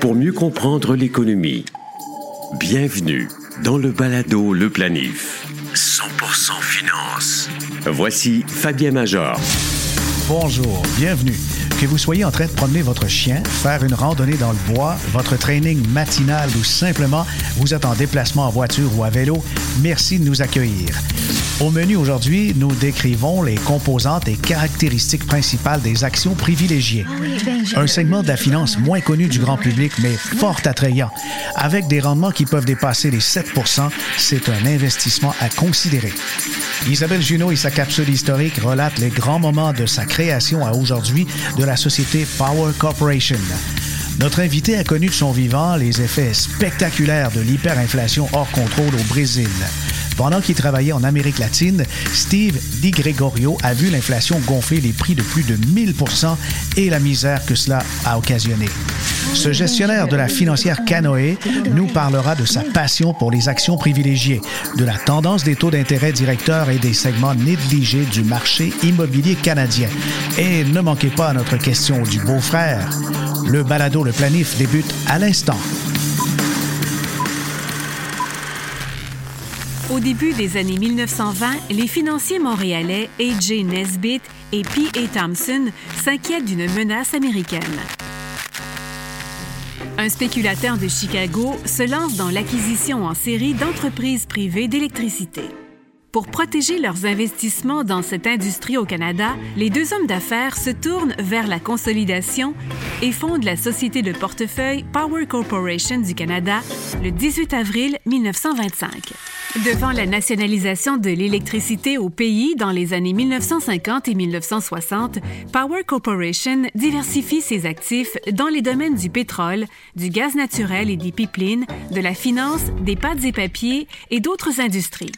Pour mieux comprendre l'économie, bienvenue dans le balado Le Planif. 100% finance. Voici Fabien Major. Bonjour, bienvenue. Que vous soyez en train de promener votre chien, faire une randonnée dans le bois, votre training matinal ou simplement vous êtes en déplacement en voiture ou à vélo, merci de nous accueillir. Au menu aujourd'hui, nous décrivons les composantes et caractéristiques principales des actions privilégiées. Un segment de la finance moins connu du grand public, mais fort attrayant. Avec des rendements qui peuvent dépasser les 7% c'est un investissement à considérer. Isabelle Junot et sa capsule historique relatent les grands moments de sa création à aujourd'hui de la société Power Corporation. Notre invité a connu de son vivant les effets spectaculaires de l'hyperinflation hors contrôle au Brésil. Pendant qu'il travaillait en Amérique latine, Steve Di Gregorio a vu l'inflation gonfler les prix de plus de 1000% et la misère que cela a occasionné. Ce gestionnaire de la financière Canoë nous parlera de sa passion pour les actions privilégiées, de la tendance des taux d'intérêt directeurs et des segments négligés du marché immobilier canadien. Et ne manquez pas notre question du beau-frère. Le balado Le Planif débute à l'instant. Au début des années 1920, les financiers montréalais A.J. Nesbitt et P.A. Thompson s'inquiètent d'une menace américaine. Un spéculateur de Chicago se lance dans l'acquisition en série d'entreprises privées d'électricité. Pour protéger leurs investissements dans cette industrie au Canada, les deux hommes d'affaires se tournent vers la consolidation et fondent la société de portefeuille Power Corporation du Canada le 18 avril 1925. Devant la nationalisation de l'électricité au pays dans les années 1950 et 1960, Power Corporation diversifie ses actifs dans les domaines du pétrole, du gaz naturel et des pipelines, de la finance, des pâtes et papiers et d'autres industries.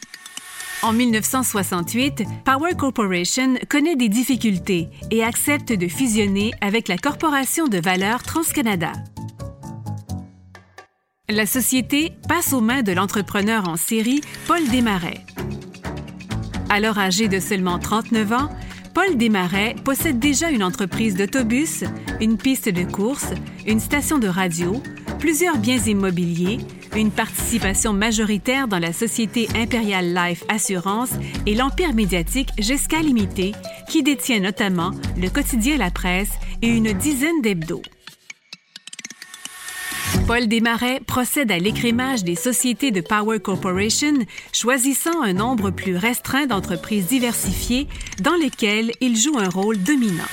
En 1968, Power Corporation connaît des difficultés et accepte de fusionner avec la Corporation de valeur TransCanada. La société passe aux mains de l'entrepreneur en série Paul Desmarais. Alors âgé de seulement 39 ans, Paul Desmarais possède déjà une entreprise d'autobus, une piste de course, une station de radio, plusieurs biens immobiliers, une participation majoritaire dans la société Imperial Life Assurance et l'empire médiatique Gesca Limité, qui détient notamment le quotidien La Presse et une dizaine d'hebdos. Paul Desmarais procède à l'écrémage des sociétés de Power Corporation, choisissant un nombre plus restreint d'entreprises diversifiées dans lesquelles il joue un rôle dominant.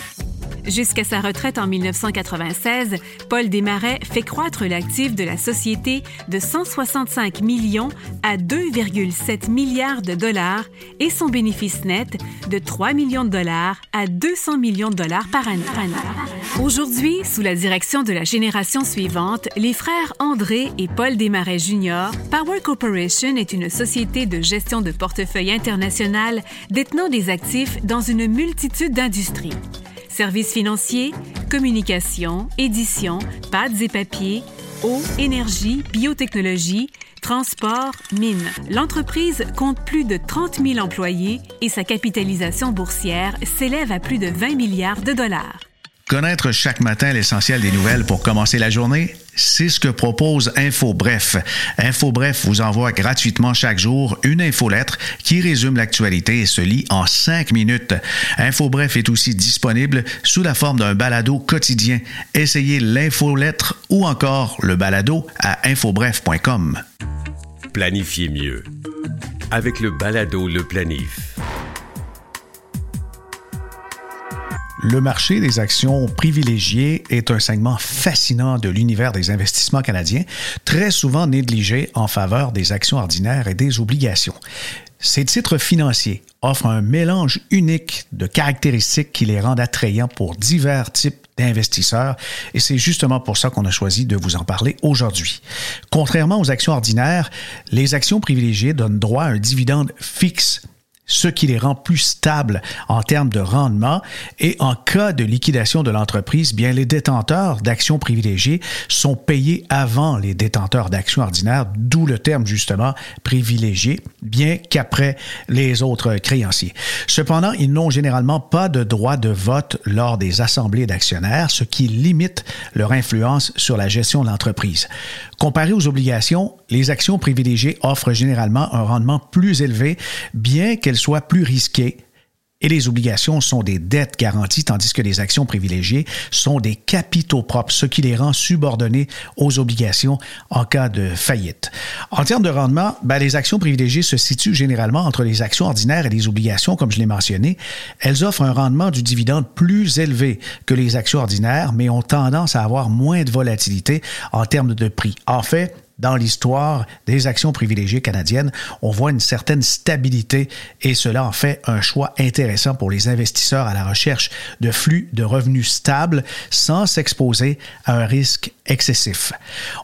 Jusqu'à sa retraite en 1996, Paul Desmarais fait croître l'actif de la société de 165 millions à 2,7 milliards de dollars et son bénéfice net de 3 millions de dollars à 200 millions de dollars par année. Aujourd'hui, sous la direction de la génération suivante, les frères André et Paul Desmarais Jr., Power Corporation est une société de gestion de portefeuille international détenant des actifs dans une multitude d'industries. Services financiers, communication, édition, pâtes et papiers, eau, énergie, biotechnologie, transport, mine. L'entreprise compte plus de 30 000 employés et sa capitalisation boursière s'élève à plus de 20 milliards de dollars. Connaître chaque matin l'essentiel des nouvelles pour commencer la journée, c'est ce que propose InfoBref. InfoBref vous envoie gratuitement chaque jour une infolettre qui résume l'actualité et se lit en cinq minutes. InfoBref est aussi disponible sous la forme d'un balado quotidien. Essayez l'infolettre ou encore le balado à infobref.com. Planifiez mieux avec le balado Le Planif. Le marché des actions privilégiées est un segment fascinant de l'univers des investissements canadiens, très souvent négligé en faveur des actions ordinaires et des obligations. Ces titres financiers offrent un mélange unique de caractéristiques qui les rendent attrayants pour divers types d'investisseurs et c'est justement pour ça qu'on a choisi de vous en parler aujourd'hui. Contrairement aux actions ordinaires, les actions privilégiées donnent droit à un dividende fixe ce qui les rend plus stables en termes de rendement. Et en cas de liquidation de l'entreprise, bien les détenteurs d'actions privilégiées sont payés avant les détenteurs d'actions ordinaires, d'où le terme justement privilégié, bien qu'après les autres créanciers. Cependant, ils n'ont généralement pas de droit de vote lors des assemblées d'actionnaires, ce qui limite leur influence sur la gestion de l'entreprise. Comparé aux obligations, les actions privilégiées offrent généralement un rendement plus élevé, bien qu'elles soient plus risquées et les obligations sont des dettes garanties, tandis que les actions privilégiées sont des capitaux propres, ce qui les rend subordonnés aux obligations en cas de faillite. En termes de rendement, ben, les actions privilégiées se situent généralement entre les actions ordinaires et les obligations, comme je l'ai mentionné. Elles offrent un rendement du dividende plus élevé que les actions ordinaires, mais ont tendance à avoir moins de volatilité en termes de prix. En fait, dans l'histoire des actions privilégiées canadiennes, on voit une certaine stabilité et cela en fait un choix intéressant pour les investisseurs à la recherche de flux de revenus stables sans s'exposer à un risque excessif.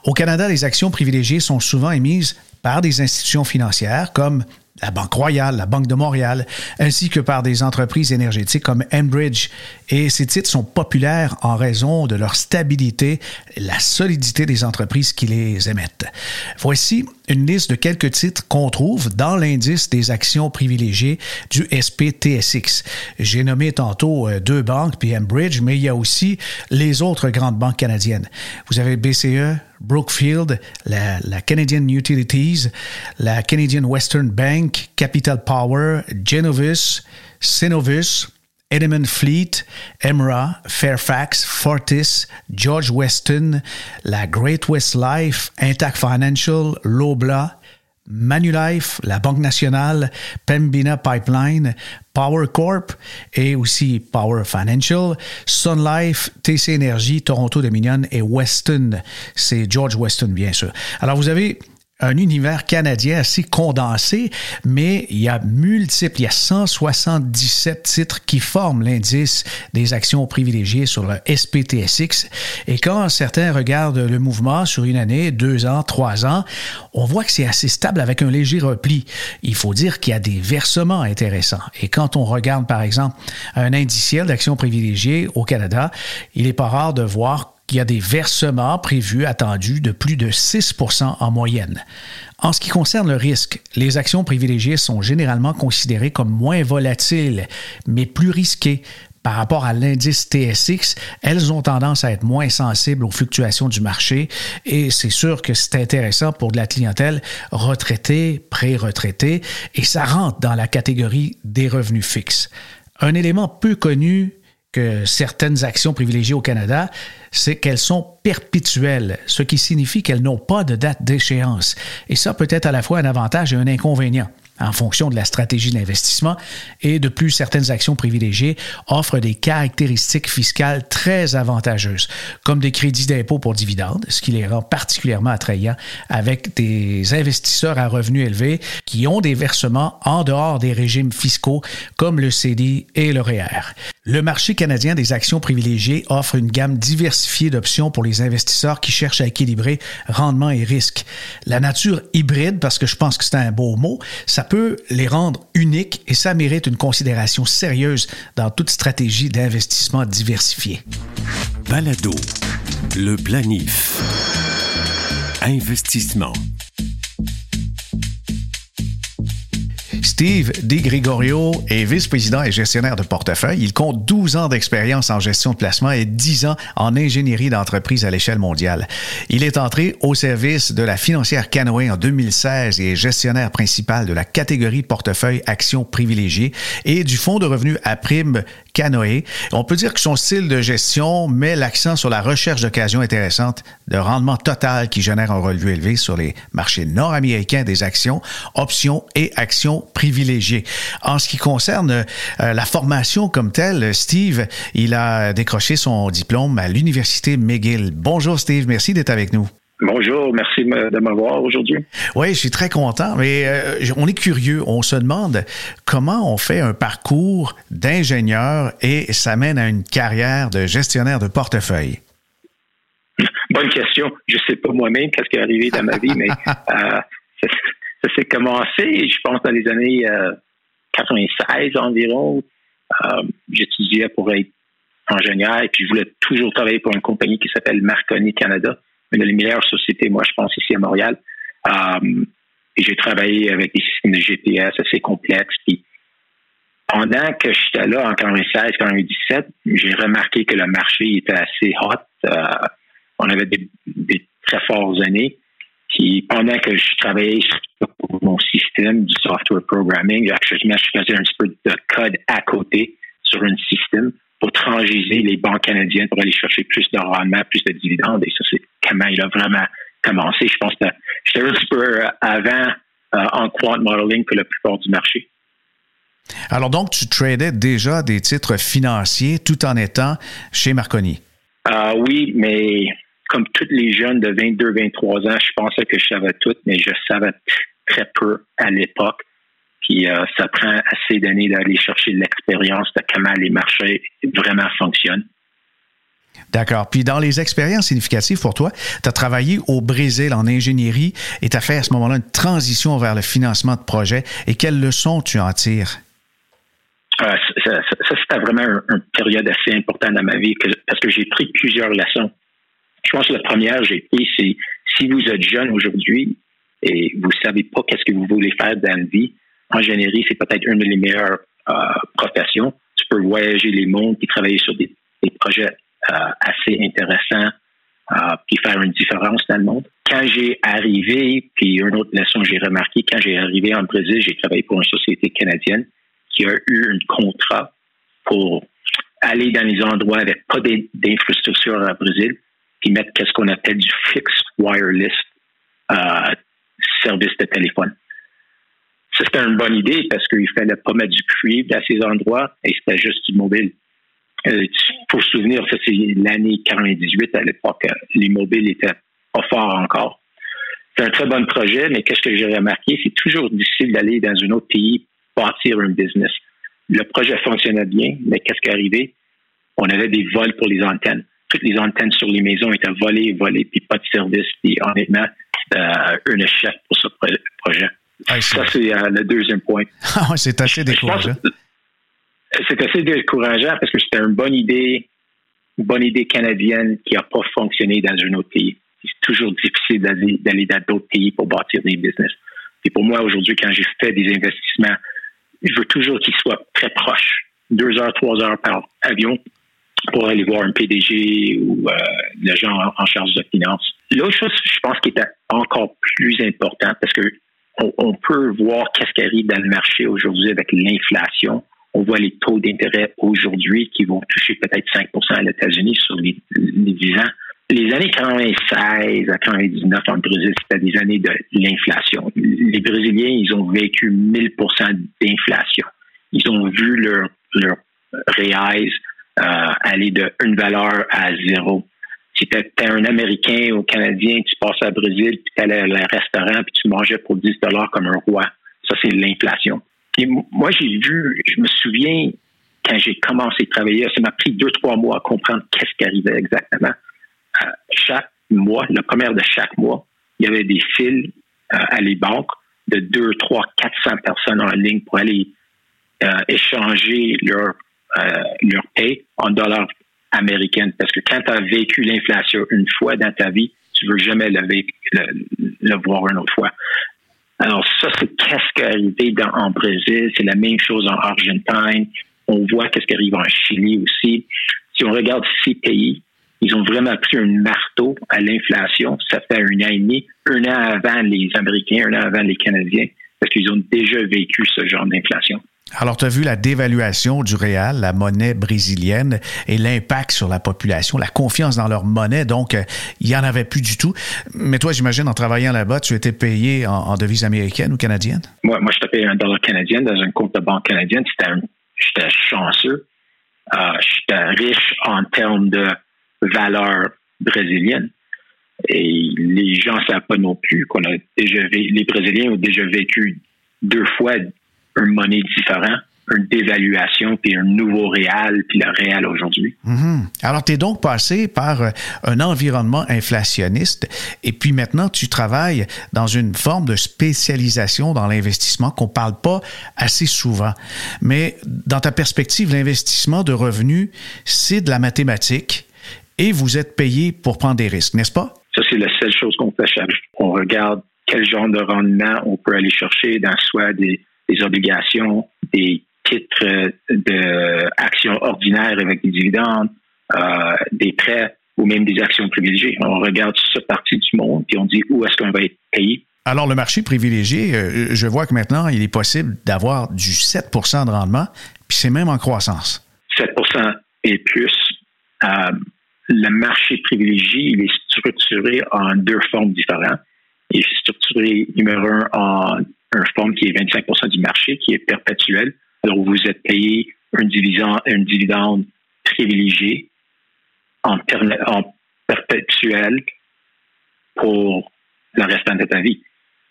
Au Canada, les actions privilégiées sont souvent émises par des institutions financières comme la Banque Royale, la Banque de Montréal, ainsi que par des entreprises énergétiques comme Enbridge. Et ces titres sont populaires en raison de leur stabilité, la solidité des entreprises qui les émettent. Voici une liste de quelques titres qu'on trouve dans l'indice des actions privilégiées du SPTSX. J'ai nommé tantôt euh, deux banques, puis Enbridge, mais il y a aussi les autres grandes banques canadiennes. Vous avez BCE, Brookfield, la, Canadian Utilities, la Canadian Western Bank, Capital Power, Genovis, Synovus, Edelman Fleet, Emra, Fairfax, Fortis, George Weston, la Great West Life, Intact Financial, Lobla, Manulife, la Banque nationale, Pembina Pipeline, Power Corp et aussi Power Financial, Sun Life, TC Energy, Toronto Dominion et Weston. C'est George Weston, bien sûr. Alors, vous avez un univers canadien assez condensé, mais il y a multiples, il y a 177 titres qui forment l'indice des actions privilégiées sur le SPTSX. Et quand certains regardent le mouvement sur une année, deux ans, trois ans, on voit que c'est assez stable avec un léger repli. Il faut dire qu'il y a des versements intéressants. Et quand on regarde, par exemple, un indiciel d'actions privilégiées au Canada, il n'est pas rare de voir qu'il y a des versements prévus attendus de plus de 6% en moyenne. En ce qui concerne le risque, les actions privilégiées sont généralement considérées comme moins volatiles, mais plus risquées. Par rapport à l'indice TSX, elles ont tendance à être moins sensibles aux fluctuations du marché et c'est sûr que c'est intéressant pour de la clientèle retraitée, pré-retraitée et ça rentre dans la catégorie des revenus fixes. Un élément peu connu que certaines actions privilégiées au Canada, c'est qu'elles sont perpétuelles, ce qui signifie qu'elles n'ont pas de date d'échéance. Et ça peut être à la fois un avantage et un inconvénient en fonction de la stratégie d'investissement et de plus certaines actions privilégiées offrent des caractéristiques fiscales très avantageuses, comme des crédits d'impôt pour dividendes, ce qui les rend particulièrement attrayants avec des investisseurs à revenus élevés qui ont des versements en dehors des régimes fiscaux comme le CD et le REER. E le marché canadien des actions privilégiées offre une gamme diversifiée d'options pour les investisseurs qui cherchent à équilibrer rendement et risque. La nature hybride, parce que je pense que c'est un beau mot, ça peut les rendre uniques et ça mérite une considération sérieuse dans toute stratégie d'investissement diversifiée. Balado, le planif. Investissement. Steve Di Gregorio est vice-président et gestionnaire de portefeuille. Il compte 12 ans d'expérience en gestion de placement et 10 ans en ingénierie d'entreprise à l'échelle mondiale. Il est entré au service de la financière Canoë en 2016 et est gestionnaire principal de la catégorie portefeuille actions privilégiées et du fonds de revenus à prime Canoë. On peut dire que son style de gestion met l'accent sur la recherche d'occasions intéressantes de rendement total qui génère un relevé élevé sur les marchés nord-américains des actions, options et actions privilégiées. En ce qui concerne euh, la formation comme telle, Steve, il a décroché son diplôme à l'Université McGill. Bonjour Steve, merci d'être avec nous. Bonjour, merci de m'avoir aujourd'hui. Oui, je suis très content, mais euh, on est curieux. On se demande comment on fait un parcours d'ingénieur et ça mène à une carrière de gestionnaire de portefeuille. Bonne question. Je ne sais pas moi-même qu'est-ce qui est arrivé dans ma vie, mais euh, ça, s'est commencé, je pense, dans les années 96 environ, euh, j'étudiais pour être ingénieur et puis je voulais toujours travailler pour une compagnie qui s'appelle Marconi Canada, une des meilleures sociétés, moi, je pense, ici à Montréal. Euh, et j'ai travaillé avec des systèmes de GPS assez complexes. Puis pendant que j'étais là en 96, 97, j'ai remarqué que le marché était assez hot. Euh, on avait des, très fortes années. Puis pendant que je travaillais sur mon système du software programming, actuellement, je faisais un petit peu de code à côté sur un système pour transiger les banques canadiennes pour aller chercher plus de rendement, plus de dividendes. Et ça, c'est comment il a vraiment commencé. Je pense que j'étais un petit peu avant euh, en quant modeling que la plupart du marché. Alors donc, tu tradais déjà des titres financiers tout en étant chez Marconi? Euh, oui, mais comme tous les jeunes de 22-23 ans, je pensais que je savais tout, mais je savais très peu à l'époque. Puis euh, ça prend assez d'années d'aller chercher l'expérience de comment les marchés vraiment fonctionnent. D'accord. Puis dans les expériences significatives pour toi, tu as travaillé au Brésil en ingénierie et tu as fait à ce moment-là une transition vers le financement de projets. Et quelles leçons tu en tires? Euh, ça, c'était vraiment une période assez importante dans ma vie parce que j'ai pris plusieurs leçons. Je pense que la première que j'ai pris, c'est si vous êtes jeune aujourd'hui et vous savez pas qu'est-ce que vous voulez faire dans la vie, ingénierie, c'est peut-être une des meilleures euh, professions. Tu peux voyager les mondes et travailler sur des projets euh, assez intéressant euh, puis faire une différence dans le monde. Quand j'ai arrivé, puis une autre leçon que j'ai remarqué, quand j'ai arrivé en Brésil, j'ai travaillé pour une société canadienne qui a eu un contrat pour aller dans les endroits avec pas d'infrastructure à Brésil, puis mettre ce qu'on appelle du fixed wireless euh, service de téléphone. C'était une bonne idée parce qu'il fallait pas mettre du cuivre dans ces endroits et c'était juste du mobile. Euh, faut se souvenir, c'est l'année 98 à l'époque. Euh, les mobiles étaient pas forts encore. C'est un très bon projet, mais qu'est-ce que j'ai remarqué? C'est toujours difficile d'aller dans un autre pays bâtir un business. Le projet fonctionnait bien, mais qu'est-ce qui est arrivé? On avait des vols pour les antennes. Toutes les antennes sur les maisons étaient volées, volées, puis pas de service. Puis honnêtement, c'était un échec pour ce projet. ça, c'est euh, le deuxième point. Ah c'est assez décourageant c'est assez décourageant parce que c'était une bonne idée, une bonne idée canadienne qui n'a pas fonctionné dans un autre pays. C'est toujours difficile d'aller dans d'autres pays pour bâtir des business. Et pour moi, aujourd'hui, quand j'ai fait des investissements, je veux toujours qu'ils soient très proches, deux heures, trois heures par avion pour aller voir un PDG ou euh, gens en, charge de finances. L'autre chose, je pense, qui est encore plus important, parce que on peut voir qu'est-ce qui arrive dans le marché aujourd'hui avec l'inflation on voit les taux d'intérêt aujourd'hui qui vont toucher peut-être 5% à États-Unis sur les, les 10 ans. Les années 96 à 99 en Brésil, c'était des années de l'inflation. Les Brésiliens, ils ont vécu 1000 d'inflation. Ils ont vu leur, leur reais euh, aller de une valeur à zéro. Si tu étais un Américain ou Canadien, tu passais à Brésil, puis tu allais à un restaurant, puis tu mangeais pour 10 dollars comme un roi. Ça, c'est l'inflation. Moi, j'ai vu, je me souviens, quand j'ai commencé à travailler, ça m'a pris deux, trois mois à comprendre qu'est-ce qui arrivait exactement. Euh, chaque mois, la première de chaque mois, il y avait des fils euh, à les banques de deux, trois, 400 personnes en ligne pour aller euh, échanger leur, leur paie en dollars américains. Parce que quand tu as vécu l'inflation une fois dans ta vie, tu veux jamais le, voir une autre fois. Alors ça, c'est qu'est-ce qui est arrivé en Brésil, c'est la même chose en Argentine. On voit qu'est-ce qui arrive en Chili aussi. Si on regarde ces pays, ils ont vraiment pris un marteau à l'inflation. Ça fait un an et demi, un an avant les Américains, un an avant les Canadiens, parce qu'ils ont déjà vécu ce genre d'inflation. Alors, tu as vu la dévaluation du réal, la monnaie brésilienne, et l'impact sur la population, la confiance dans leur monnaie. Donc, euh, il n'y en avait plus du tout. Mais toi, j'imagine, en travaillant là-bas, tu étais payé en, devise américaine ou canadienne? Moi, moi je payé un dollar canadien dans un compte de banque canadienne. J'étais chanceux. Euh, j'étais riche en termes de valeur brésilienne. Et les gens ne savent pas non plus qu'on a déjà les Brésiliens ont déjà vécu deux fois une monnaie différente une dévaluation, puis un nouveau réel, puis le réel aujourd'hui. Mhm. Alors, tu es donc passé par euh, un environnement inflationniste, et puis maintenant, tu travailles dans une forme de spécialisation dans l'investissement qu'on ne parle pas assez souvent. Mais dans ta perspective, l'investissement de revenus, c'est de la mathématique, et vous êtes payé pour prendre des risques, n'est-ce pas? Ça, c'est la seule chose qu'on fait. On regarde quel genre de rendement on peut aller chercher dans soit des, des obligations, des titres d'actions ordinaires avec des dividendes, euh, des prêts ou même des actions privilégiées. On regarde cette partie du monde et on dit où est-ce qu'on va être payé. Alors, le marché privilégié, euh, je vois que maintenant, il est possible d'avoir du 7% de rendement, puis c'est même en croissance. 7% et plus. Euh, le marché privilégié, il est structuré en deux formes différentes. Il est structuré, numéro un, en une forme qui est 25% du marché, qui est perpétuel. Alors, vous êtes payé un dividende, un dividende privilégié en, perpétuel pour le restant de ta vie.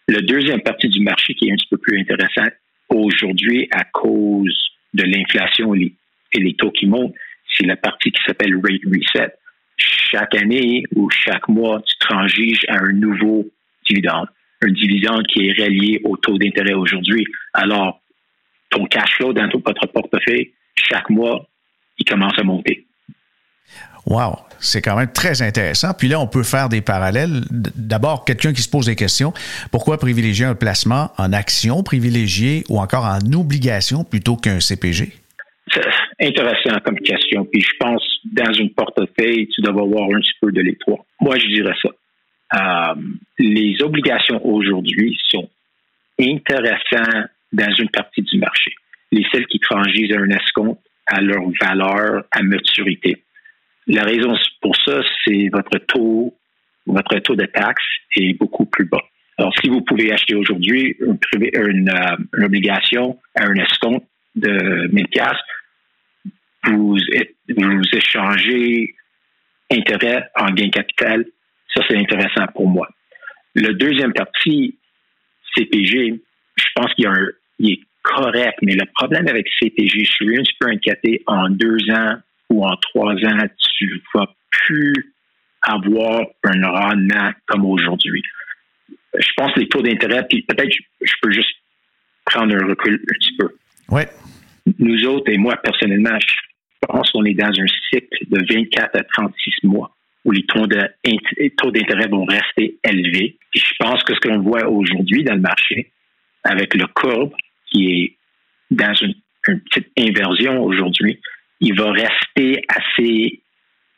La deuxième partie du marché qui est un petit peu plus intéressante aujourd'hui à cause de l'inflation et les taux qui montent, c'est la partie qui s'appelle rate reset. Chaque année ou chaque mois, tu transiges à un nouveau dividende, un dividende qui est relié au taux d'intérêt aujourd'hui. Alors, ton cash flow dans votre portefeuille, chaque mois, il commence à monter. Wow, c'est quand même très intéressant. Puis là, on peut faire des parallèles. D'abord, quelqu'un qui se pose des questions. Pourquoi privilégier un placement en action privilégié ou encore en obligation plutôt qu'un CPG? C'est intéressant comme question. Puis je pense, dans une portefeuille, tu dois avoir un petit peu de les Moi, je dirais ça. Euh, les obligations aujourd'hui sont intéressantes dans une partie du marché. Les celles qui transisent un escompte à leur valeur à maturité. La raison pour ça, c'est votre taux, votre taux de taxe est beaucoup plus bas. Alors, si vous pouvez acheter aujourd'hui euh, une, obligation à un escompte de 1000 vous, vous échangez intérêt en gain capital. Ça, c'est intéressant pour moi. Le deuxième partie, CPG, je pense qu'il y a un, il est correct, mais le problème avec CPG, je suis un petit peu inquiété, en deux ans ou en trois ans, tu vas plus avoir un rendement comme aujourd'hui. Je pense que les taux d'intérêt, puis peut-être je peux juste prendre un recul un petit peu. Ouais. Nous autres, et moi personnellement, je pense qu'on est dans un cycle de 24 à 36 mois où les taux d'intérêt vont rester élevés. Je pense que ce qu'on voit aujourd'hui dans le marché, avec le courbe qui est dans une, petite inversion aujourd'hui, il va rester assez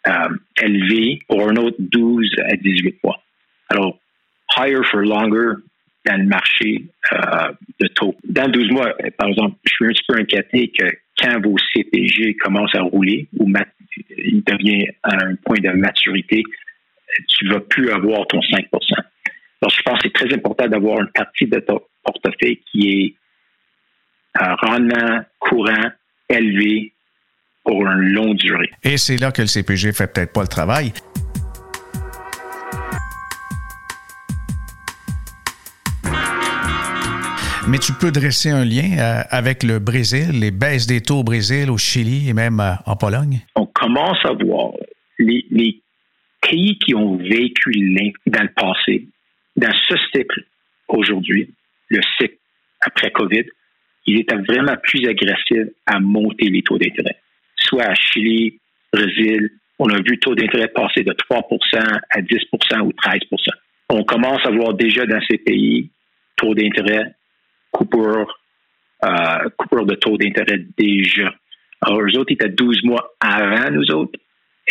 euh, élevé pour un autre 12 à 18 mois. Alors, higher for longer dans le marché euh, de taux. Dans 12 mois, par exemple, je suis un petit peu inquiété que quand vos CPG commencent à rouler ou il devient à un point de maturité, tu ne vas plus avoir ton 5 Donc, je pense que c'est très important d'avoir une partie de ton portefeuille qui est un rendement courant élevé pour une longue durée. Et c'est là que le CPG fait peut-être pas le travail. Mais tu peux dresser un lien euh, avec le Brésil, les baisses des taux au Brésil, au Chili et même euh, en Pologne? On commence à voir les, pays qui ont vécu dans le passé, dans ce cycle aujourd'hui, le cycle après COVID, ils étaient vraiment plus agressifs à monter les taux d'intérêt. Soit à Chili, Brésil, on a vu le taux d'intérêt passer de 3% à 10% ou 13% On commence à voir déjà dans ces pays taux d'intérêt, coupure, euh, de taux d'intérêt déjà. Alors, eux autres, étaient 12 mois avant nous autres.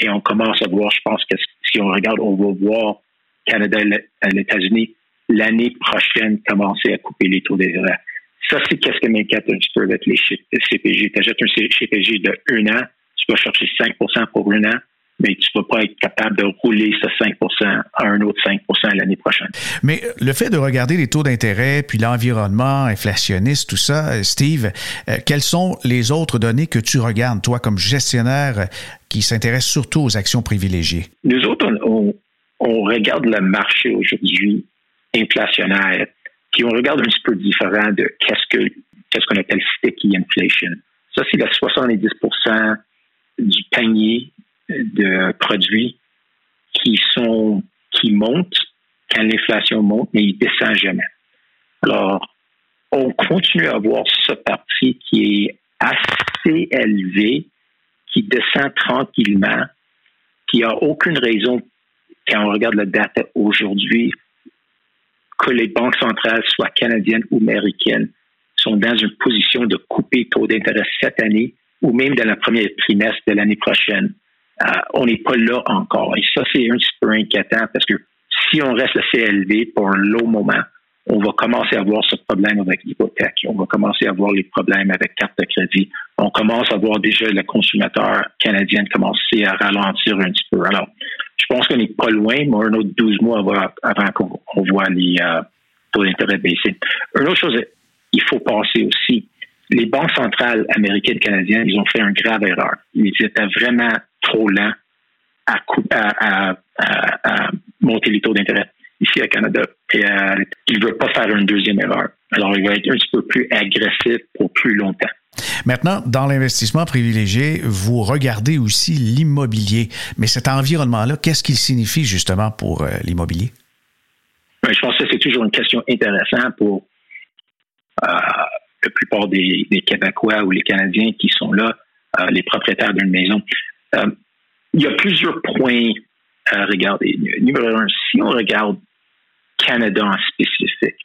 Et on commence à voir, je pense que si on regarde, on va voir Canada et les États-Unis l'année prochaine commencer à couper les taux d'intérêt. Ça, c'est qu'est-ce que m'inquiète un petit peu avec les CPG. Tu achètes un CPG de un an, tu vas chercher 5 pour un an, mais tu ne vas pas être capable de rouler ce 5% à un autre 5% l'année prochaine. Mais le fait de regarder les taux d'intérêt, puis l'environnement inflationniste, tout ça, Steve, euh, quelles sont les autres données que tu regardes, toi, comme gestionnaire qui s'intéresse surtout aux actions privilégiées? Nous autres, on, on regarde le marché aujourd'hui inflationnaire, puis on regarde un petit peu différent de qu'est-ce que qu'est-ce qu'on appelle sticky inflation. Ça, c'est le 70% du panier de produits qui sont qui montent quand l'inflation monte, mais il descend jamais. Alors, on continue à avoir ce parti qui est assez élevé, qui descend tranquillement, qui n'a aucune raison, quand on regarde la date aujourd'hui, que les banques centrales, soit canadiennes ou américaines, sont dans une position de couper taux d'intérêt cette année ou même dans le premier trimestre de l'année prochaine. Euh, on n'est pas là encore. Et ça, c'est un petit peu inquiétant parce que si on reste assez élevé pour un long moment, on va commencer à avoir ce problème avec l'hypothèque. On va commencer à avoir les problèmes avec carte de crédit. On commence à voir déjà le consommateur canadien commencer à ralentir un petit peu. Alors, je pense qu'on n'est pas loin, mais un autre 12 mois avant, qu'on voit les euh, taux d'intérêt baisser. Une autre chose, il faut penser aussi, les banques centrales américaines et canadiennes, ils ont fait une grave erreur. Ils étaient vraiment trop lents à, monter les taux d'intérêt ici au Canada. Et euh, il ne veut pas faire une deuxième erreur. Alors, il va être un petit peu plus agressif pour plus longtemps. Maintenant, dans l'investissement privilégié, vous regardez aussi l'immobilier. Mais cet environnement-là, qu'est-ce qu'il signifie justement pour euh, l'immobilier? Ben, je pense que c'est toujours une question intéressante pour euh, la plupart des, Québécois ou les Canadiens qui sont là, les propriétaires d'une maison. Il y a plusieurs points à regarder. Numéro un, si on regarde Canada en spécifique,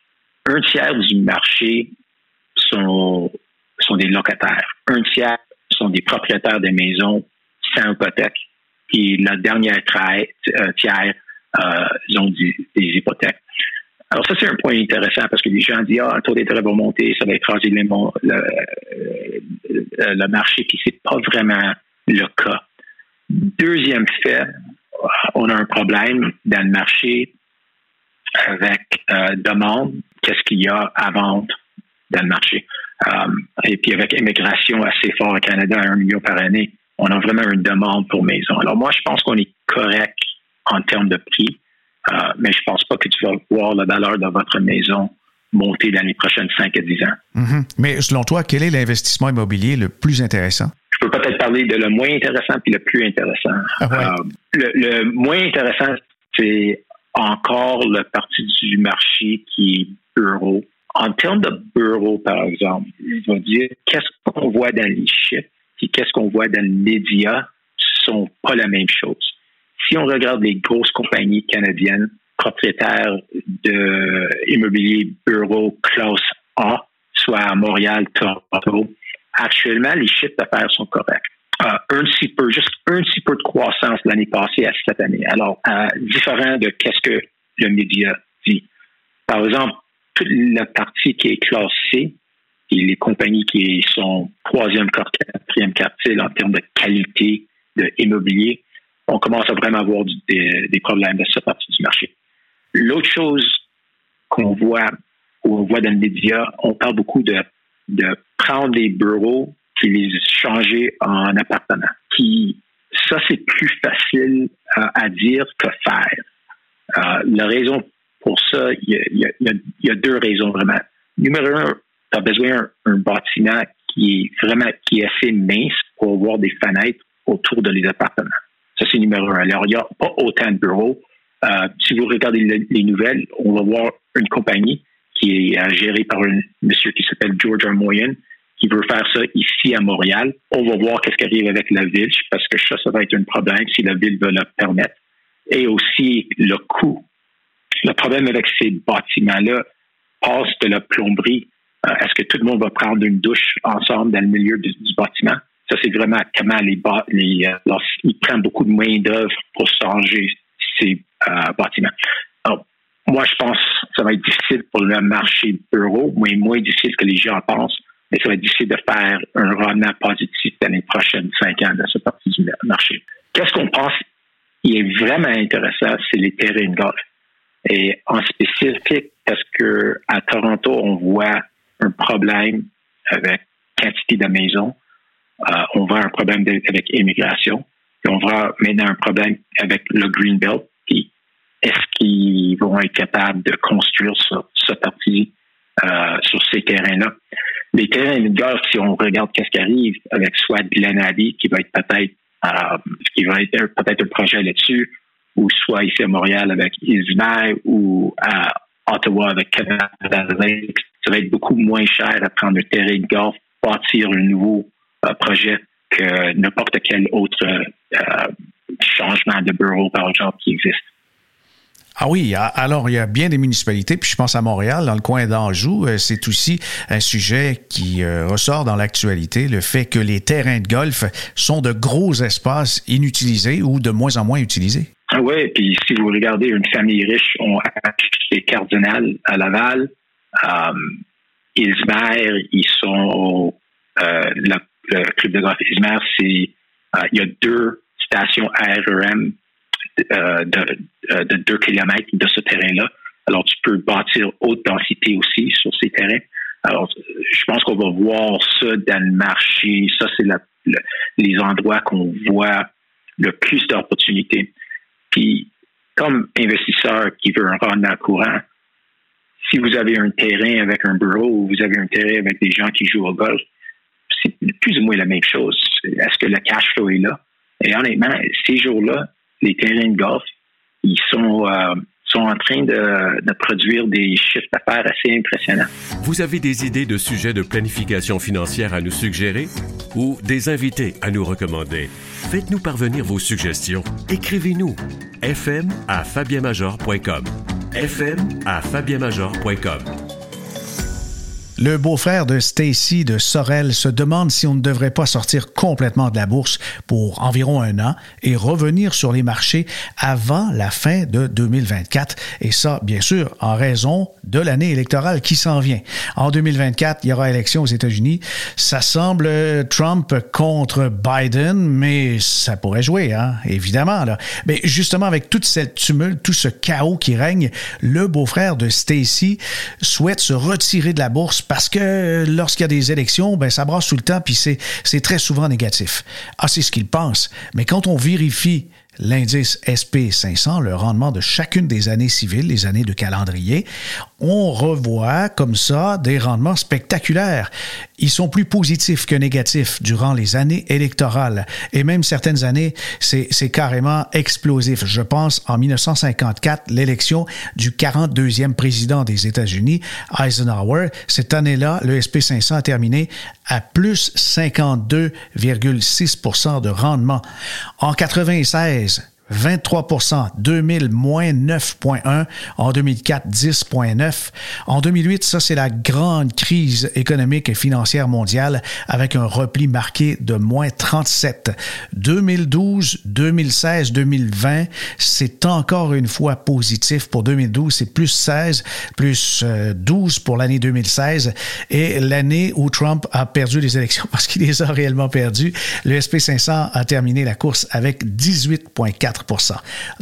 un tiers du marché sont sont des locataires. Un tiers sont des propriétaires de maisons sans hypothèque. Et la dernière euh, tiers, euh, ils ont des, hypothèques. Alors ça, c'est un point intéressant parce que les gens disent, ah, le taux d'intérêt va monter, ça va écraser le, le, le marché, puis c'est pas vraiment le cas. Deuxième fait, on a un problème dans le marché avec euh, demande, qu'est-ce qu'il y a à vendre dans le marché? Euh, et puis avec immigration assez fort au Canada à un million par année, on a vraiment une demande pour maison. Alors moi, je pense qu'on est correct en termes de prix, euh, mais je pense pas que tu vas voir la valeur de votre maison monter dans les prochaines 5 à 10 ans. Mm-hmm. Mais selon toi, quel est l'investissement immobilier le plus intéressant? Je peux peut-être parler de le moins intéressant puis le plus intéressant. Ah euh, le, moins intéressant, c'est encore la partie du marché qui est bureau en termes de bureau, par exemple, je vais dire qu'est-ce qu'on voit dans les chiffres et qu'est-ce qu'on voit dans les médias sont pas la même chose. Si on regarde les grosses compagnies canadiennes propriétaires d'immobilier bureau classe A, soit à Montréal, Toronto, actuellement, les chiffres d'affaires sont corrects. Euh, un petit peu, juste un petit peu de croissance l'année passée à cette année. Alors, différent de qu'est-ce que le média dit. Par exemple, la partie qui est classée et les compagnies qui sont troisième, quatrième quartile en termes de qualité de immobilier, on commence à vraiment avoir des, problèmes de cette partie du marché. L'autre chose qu'on voit, on voit dans le média, on parle beaucoup de, prendre des bureaux et les changer en appartements. Qui, ça, c'est plus facile à dire que faire. Euh, la raison pour ça, il y, a, deux raisons vraiment. Numéro un, tu as besoin d'un bâtiment qui est vraiment qui est assez mince pour avoir des fenêtres autour de les appartements. Ça, c'est numéro un. Alors, il n'y a pas autant de bureaux. Euh, si vous regardez les nouvelles, on va voir une compagnie qui est euh, gérée par un monsieur qui s'appelle George R. Moyen, qui veut faire ça ici à Montréal. On va voir qu'est-ce qui arrive avec la ville, parce que ça, ça va être un problème si la ville veut le permettre. Et aussi le coût le problème avec ces bâtiments-là passe de la plomberie. Euh, est-ce que tout le monde va prendre une douche ensemble dans le milieu du, bâtiment? Ça, c'est vraiment comment les, euh, ils prennent beaucoup de main-d'œuvre pour changer ces euh, bâtiments. Moi, je pense que ça va être difficile pour le marché de bureau, mais moins difficile que les gens pensent. Mais ça va être difficile de faire un rendement positif dans les prochaines cinq ans dans cette partie du marché. Qu'est-ce qu'on pense qui est vraiment intéressant, c'est les terrains de golf. Et en spécifique, parce que à Toronto, on voit un problème avec quantité de maisons, euh, on voit un problème avec immigration, et on voit maintenant un problème avec le Green Belt. Qu'ils vont être capables de construire ce, ce parti euh, sur ces terrains-là? les terrains de golf, si on regarde qu'est-ce qui arrive avec soit Glenady, qui va être peut-être euh, qui va être peut-être un projet là-dessus, ou soit ici à Montréal avec Ismaël ou à Ottawa avec Canada ça va être beaucoup moins cher à prendre un terrain de golf, bâtir un nouveau euh, projet que n'importe quel autre euh, changement de bureau, par exemple, qui existe. Ah oui, alors il y a bien des municipalités, puis je pense à Montréal, dans le coin d'Anjou, euh, c'est aussi un sujet qui euh, ressort dans l'actualité, le fait que les terrains de golf sont de gros espaces inutilisés ou de moins en moins utilisés. Ah oui, puis si vous regardez une famille riche, on acheté Cardinal à Laval, euh, Ismer, ils sont euh, le, club de golf Ismer, c'est il y a deux stations ARM euh, euh, de, 2 km de ce terrain-là. Alors, tu peux bâtir haute densité aussi sur ces terrains. Alors, je pense qu'on va voir ça dans le marché. Ça, c'est les endroits qu'on voit le plus d'opportunités. Puis, comme investisseur qui veut un rendement courant, si vous avez un terrain avec un bureau ou vous avez un terrain avec des gens qui jouent au golf, c'est plus ou moins la même chose. Est-ce que le cash flow est là? Et honnêtement, ces jours-là, les terrains de golf, ils sont, euh, sont en train de, de, produire des chiffres d'affaires assez impressionnants. Vous avez des idées de sujets de planification financière à nous suggérer ou des invités à nous recommander? Faites-nous parvenir vos suggestions. Écrivez-nous fm à fabienmajor.com le beau-frère de Stacy de Sorel se demande si on ne devrait pas sortir complètement de la bourse pour environ un an et revenir sur les marchés avant la fin de 2024. Et ça, bien sûr, en raison de l'année électorale qui s'en vient. En 2024, il y aura élection aux États-Unis. Ça semble Trump contre Biden, mais ça pourrait jouer, hein, évidemment. Mais justement, avec toute cette tumulte, tout ce chaos qui règne, le beau-frère de Stacy souhaite se retirer de la bourse parce que lorsqu'il y a des élections, ben, ça brasse tout le temps, puis c'est très souvent négatif. Ah, c'est ce qu'il pense. Mais quand on vérifie l'indice SP500, le rendement de chacune des années civiles, les années de calendrier, on revoit comme ça des rendements spectaculaires. Ils sont plus positifs que négatifs durant les années électorales. Et même certaines années, c'est carrément explosif. Je pense en 1954, l'élection du 42e président des États-Unis, Eisenhower. Cette année-là, le SP500 a terminé à plus 52,6% de rendement. En 96, 23% 2000, moins 9,1. En 2004, 10,9. En 2008, ça, c'est la grande crise économique et financière mondiale avec un repli marqué de moins 37. 2012, 2016, 2020, c'est encore une fois positif. Pour 2012, c'est plus 16, plus 12 euh, pour l'année 2016 et l'année où Trump a perdu les élections parce qu'il les a réellement perdues. Le SP500 a terminé la course avec 18,4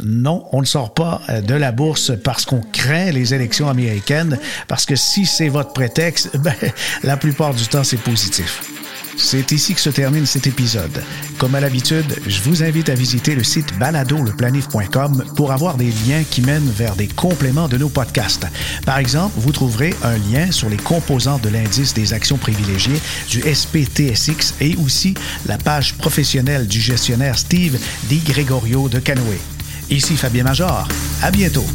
non, on ne sort pas euh, de la bourse parce qu'on craint les élections américaines, parce que si c'est votre prétexte, ben, la plupart du temps, c'est positif. C'est ici que se termine cet épisode. Comme à l'habitude, je vous invite à visiter le site baladoleplanif.com pour avoir des liens qui mènent vers des compléments de nos podcasts. Par exemple, vous trouverez un lien sur les composants de l'indice des actions privilégiées du SPTSX et aussi la page professionnelle du gestionnaire Steve Di Gregorio de Canoë. Ici Fabien Major. À bientôt.